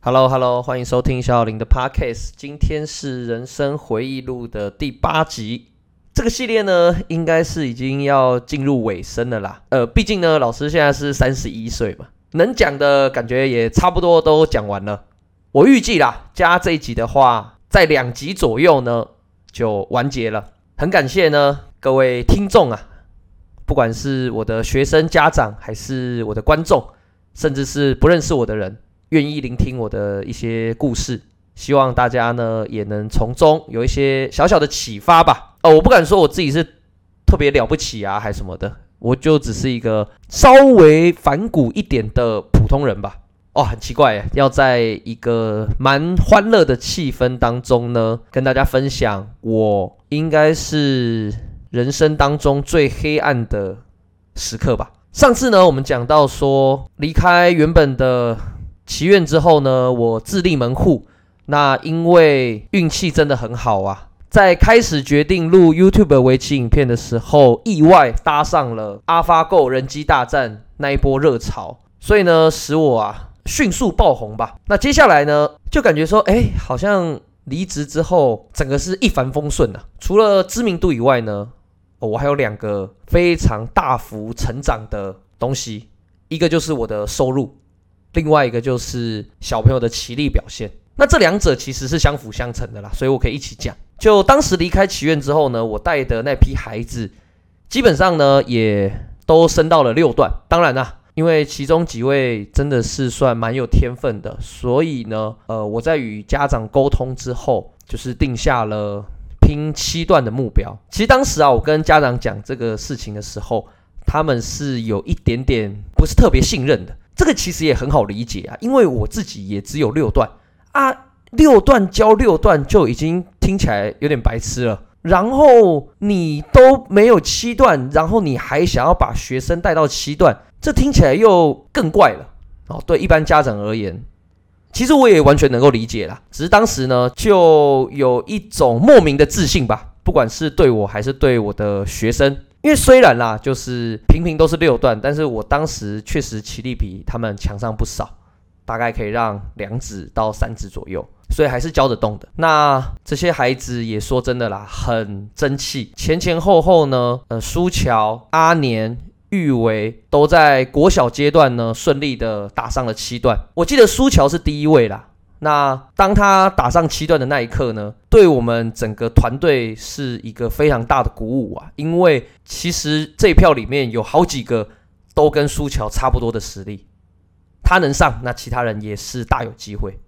Hello Hello，欢迎收听小小林的 Podcast。今天是人生回忆录的第八集。这个系列呢，应该是已经要进入尾声了啦。呃，毕竟呢，老师现在是三十一岁嘛，能讲的感觉也差不多都讲完了。我预计啦，加这一集的话，在两集左右呢就完结了。很感谢呢各位听众啊，不管是我的学生、家长，还是我的观众，甚至是不认识我的人。愿意聆听我的一些故事，希望大家呢也能从中有一些小小的启发吧。哦，我不敢说我自己是特别了不起啊，还什么的，我就只是一个稍微反骨一点的普通人吧。哦，很奇怪，要在一个蛮欢乐的气氛当中呢，跟大家分享我应该是人生当中最黑暗的时刻吧。上次呢，我们讲到说离开原本的。祈愿之后呢，我自立门户。那因为运气真的很好啊，在开始决定录 YouTube 围棋影片的时候，意外搭上了 AlphaGo 人机大战那一波热潮，所以呢，使我啊迅速爆红吧。那接下来呢，就感觉说，哎，好像离职之后，整个是一帆风顺啊。除了知名度以外呢，我还有两个非常大幅成长的东西，一个就是我的收入。另外一个就是小朋友的棋力表现，那这两者其实是相辅相成的啦，所以我可以一起讲。就当时离开棋院之后呢，我带的那批孩子，基本上呢也都升到了六段。当然啦，因为其中几位真的是算蛮有天分的，所以呢，呃，我在与家长沟通之后，就是定下了拼七段的目标。其实当时啊，我跟家长讲这个事情的时候，他们是有一点点不是特别信任的。这个其实也很好理解啊，因为我自己也只有六段啊，六段教六段就已经听起来有点白痴了。然后你都没有七段，然后你还想要把学生带到七段，这听起来又更怪了。哦，对一般家长而言，其实我也完全能够理解啦，只是当时呢，就有一种莫名的自信吧，不管是对我还是对我的学生。因为虽然啦，就是平平都是六段，但是我当时确实棋力比他们强上不少，大概可以让两指到三指左右，所以还是教得动的。那这些孩子也说真的啦，很争气，前前后后呢，呃，苏乔、阿年、玉维都在国小阶段呢顺利的打上了七段，我记得苏乔是第一位啦。那当他打上七段的那一刻呢，对我们整个团队是一个非常大的鼓舞啊！因为其实这票里面有好几个都跟苏乔差不多的实力，他能上，那其他人也是大有机会。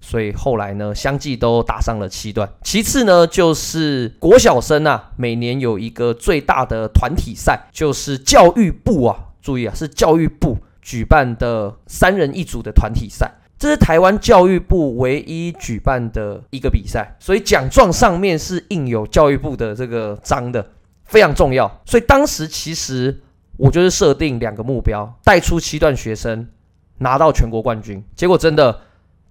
所以后来呢，相继都打上了七段。其次呢，就是国小生啊，每年有一个最大的团体赛，就是教育部啊，注意啊，是教育部举办的三人一组的团体赛。这是台湾教育部唯一举办的一个比赛，所以奖状上面是印有教育部的这个章的，非常重要。所以当时其实我就是设定两个目标，带出七段学生拿到全国冠军。结果真的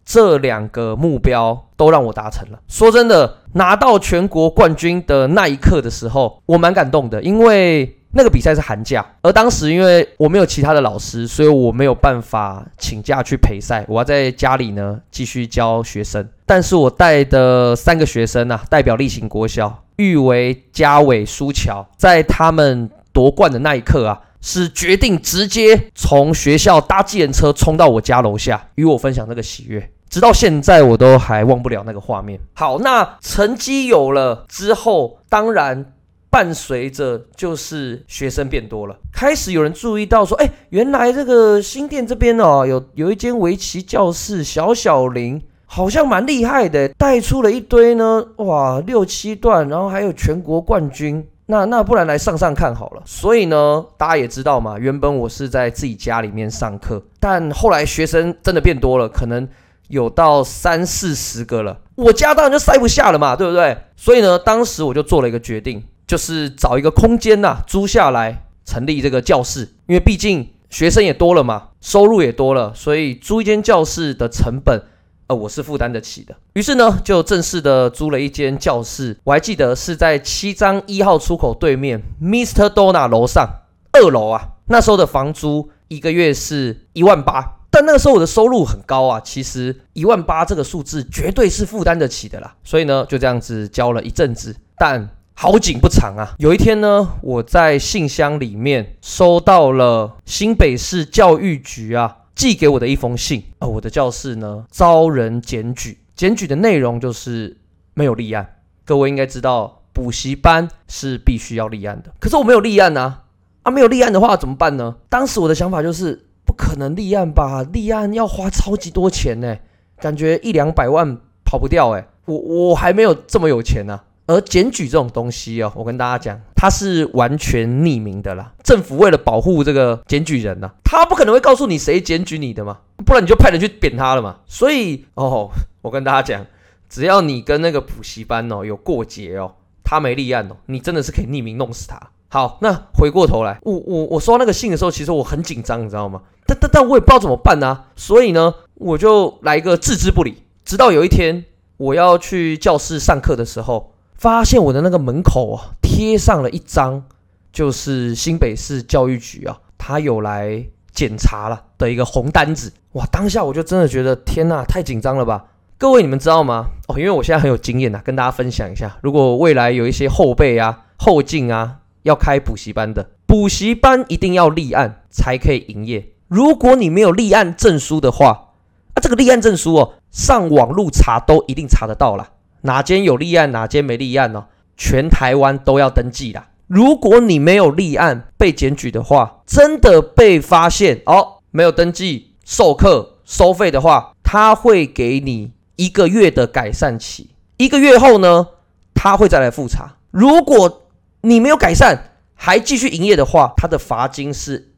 这两个目标都让我达成了。说真的，拿到全国冠军的那一刻的时候，我蛮感动的，因为。那个比赛是寒假，而当时因为我没有其他的老师，所以我没有办法请假去陪赛。我要在家里呢继续教学生。但是我带的三个学生啊，代表例行国小，玉为、嘉伟、苏乔，在他们夺冠的那一刻啊，是决定直接从学校搭计程车冲到我家楼下，与我分享那个喜悦。直到现在我都还忘不了那个画面。好，那成绩有了之后，当然。伴随着就是学生变多了，开始有人注意到说，哎，原来这个新店这边哦，有有一间围棋教室，小小林好像蛮厉害的，带出了一堆呢，哇，六七段，然后还有全国冠军，那那不然来上上看好了。所以呢，大家也知道嘛，原本我是在自己家里面上课，但后来学生真的变多了，可能有到三四十个了，我家当然就塞不下了嘛，对不对？所以呢，当时我就做了一个决定。就是找一个空间呐，租下来成立这个教室，因为毕竟学生也多了嘛，收入也多了，所以租一间教室的成本，呃，我是负担得起的。于是呢，就正式的租了一间教室，我还记得是在七张一号出口对面，Mr. Dona 楼上二楼啊。那时候的房租一个月是一万八，但那个时候我的收入很高啊，其实一万八这个数字绝对是负担得起的啦。所以呢，就这样子教了一阵子，但好景不长啊。有一天呢，我在信箱里面收到了新北市教育局啊寄给我的一封信啊，我的教室呢遭人检举，检举的内容就是没有立案。各位应该知道，补习班是必须要立案的，可是我没有立案啊，啊，没有立案的话怎么办呢？当时我的想法就是。不可能立案吧？立案要花超级多钱呢，感觉一两百万跑不掉哎。我我还没有这么有钱呢。而检举这种东西哦，我跟大家讲，它是完全匿名的啦。政府为了保护这个检举人呢，他不可能会告诉你谁检举你的嘛，不然你就派人去扁他了嘛。所以哦，我跟大家讲，只要你跟那个补习班哦有过节哦，他没立案哦，你真的是可以匿名弄死他。好，那回过头来，我我我收到那个信的时候，其实我很紧张，你知道吗？但但但我也不知道怎么办呢，所以呢，我就来一个置之不理。直到有一天，我要去教室上课的时候，发现我的那个门口啊，贴上了一张，就是新北市教育局啊，他有来检查了的一个红单子。哇，当下我就真的觉得，天呐，太紧张了吧！各位你们知道吗？哦，因为我现在很有经验呐，跟大家分享一下，如果未来有一些后辈啊、后进啊。要开补习班的，补习班一定要立案才可以营业。如果你没有立案证书的话，啊，这个立案证书哦，上网路查都一定查得到啦。哪间有立案，哪间没立案呢？全台湾都要登记啦。如果你没有立案被检举的话，真的被发现哦，没有登记授课收费的话，他会给你一个月的改善期。一个月后呢，他会再来复查。如果你没有改善，还继续营业的话，他的罚金是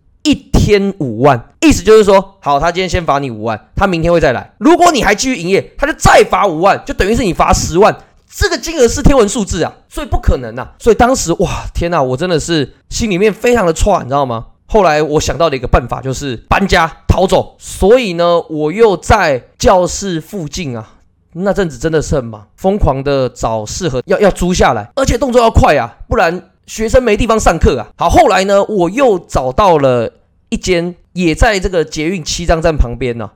天五万，意思就是说，好，他今天先罚你五万，他明天会再来。如果你还继续营业，他就再罚五万，就等于是你罚十万，这个金额是天文数字啊，所以不可能呐。所以当时哇，天呐，我真的是心里面非常的串，你知道吗？后来我想到的一个办法就是搬家逃走，所以呢，我又在教室附近啊。那阵子真的是很忙，疯狂的找适合要要租下来，而且动作要快啊，不然学生没地方上课啊。好，后来呢，我又找到了一间也在这个捷运七张站旁边呢，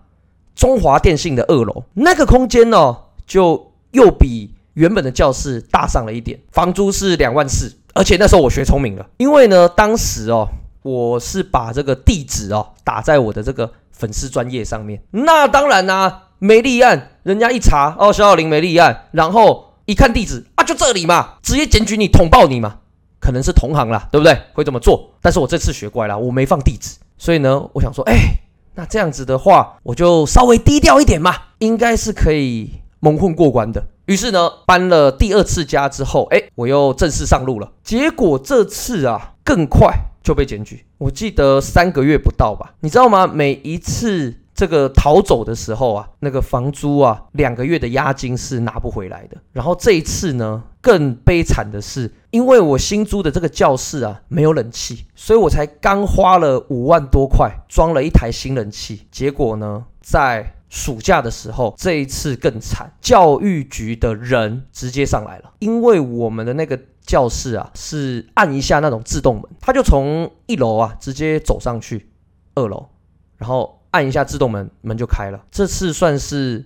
中华电信的二楼，那个空间呢，就又比原本的教室大上了一点，房租是两万四，而且那时候我学聪明了，因为呢，当时哦，我是把这个地址哦打在我的这个粉丝专业上面，那当然啦。没立案，人家一查哦，小小林没立案，然后一看地址啊，就这里嘛，直接检举你，捅爆你嘛，可能是同行啦，对不对？会这么做。但是我这次学乖了，我没放地址，所以呢，我想说，哎，那这样子的话，我就稍微低调一点嘛，应该是可以蒙混过关的。于是呢，搬了第二次家之后，哎，我又正式上路了。结果这次啊，更快就被检举，我记得三个月不到吧？你知道吗？每一次。这个逃走的时候啊，那个房租啊，两个月的押金是拿不回来的。然后这一次呢，更悲惨的是，因为我新租的这个教室啊没有冷气，所以我才刚花了五万多块装了一台新冷气。结果呢，在暑假的时候，这一次更惨，教育局的人直接上来了，因为我们的那个教室啊是按一下那种自动门，他就从一楼啊直接走上去二楼，然后。按一下自动门，门就开了。这次算是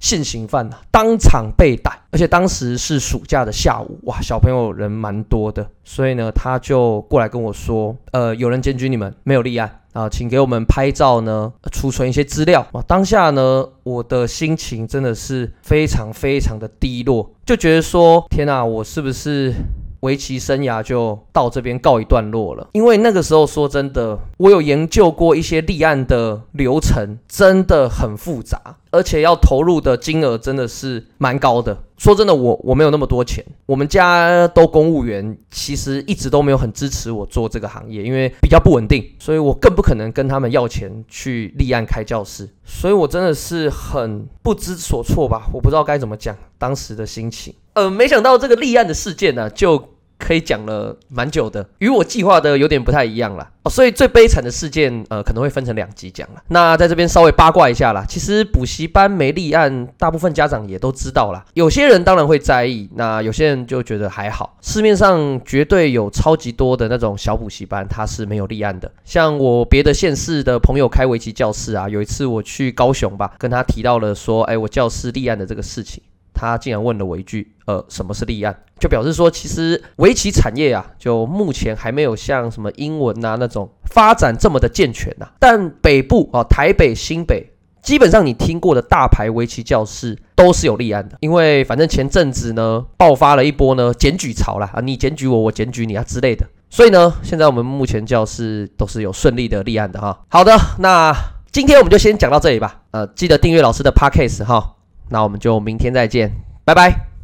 现行犯了，当场被逮。而且当时是暑假的下午，哇，小朋友人蛮多的，所以呢，他就过来跟我说，呃，有人检举你们没有立案啊，请给我们拍照呢，储存一些资料啊。当下呢，我的心情真的是非常非常的低落，就觉得说，天哪，我是不是？围棋生涯就到这边告一段落了，因为那个时候说真的，我有研究过一些立案的流程，真的很复杂，而且要投入的金额真的是蛮高的。说真的，我我没有那么多钱，我们家都公务员，其实一直都没有很支持我做这个行业，因为比较不稳定，所以我更不可能跟他们要钱去立案开教室，所以我真的是很不知所措吧，我不知道该怎么讲当时的心情。呃，没想到这个立案的事件呢，就可以讲了蛮久的，与我计划的有点不太一样啦。哦。所以最悲惨的事件，呃，可能会分成两集讲了。那在这边稍微八卦一下啦，其实补习班没立案，大部分家长也都知道啦。有些人当然会在意，那有些人就觉得还好。市面上绝对有超级多的那种小补习班，它是没有立案的。像我别的县市的朋友开围棋教室啊，有一次我去高雄吧，跟他提到了说，哎，我教室立案的这个事情。他竟然问了我一句：“呃，什么是立案？”就表示说，其实围棋产业啊，就目前还没有像什么英文呐那种发展这么的健全呐。但北部啊，台北、新北，基本上你听过的大牌围棋教室都是有立案的。因为反正前阵子呢，爆发了一波呢检举潮啦，啊，你检举我，我检举你啊之类的。所以呢，现在我们目前教室都是有顺利的立案的哈。好的，那今天我们就先讲到这里吧。呃，记得订阅老师的 podcast 哈。那我们就明天再见，拜拜。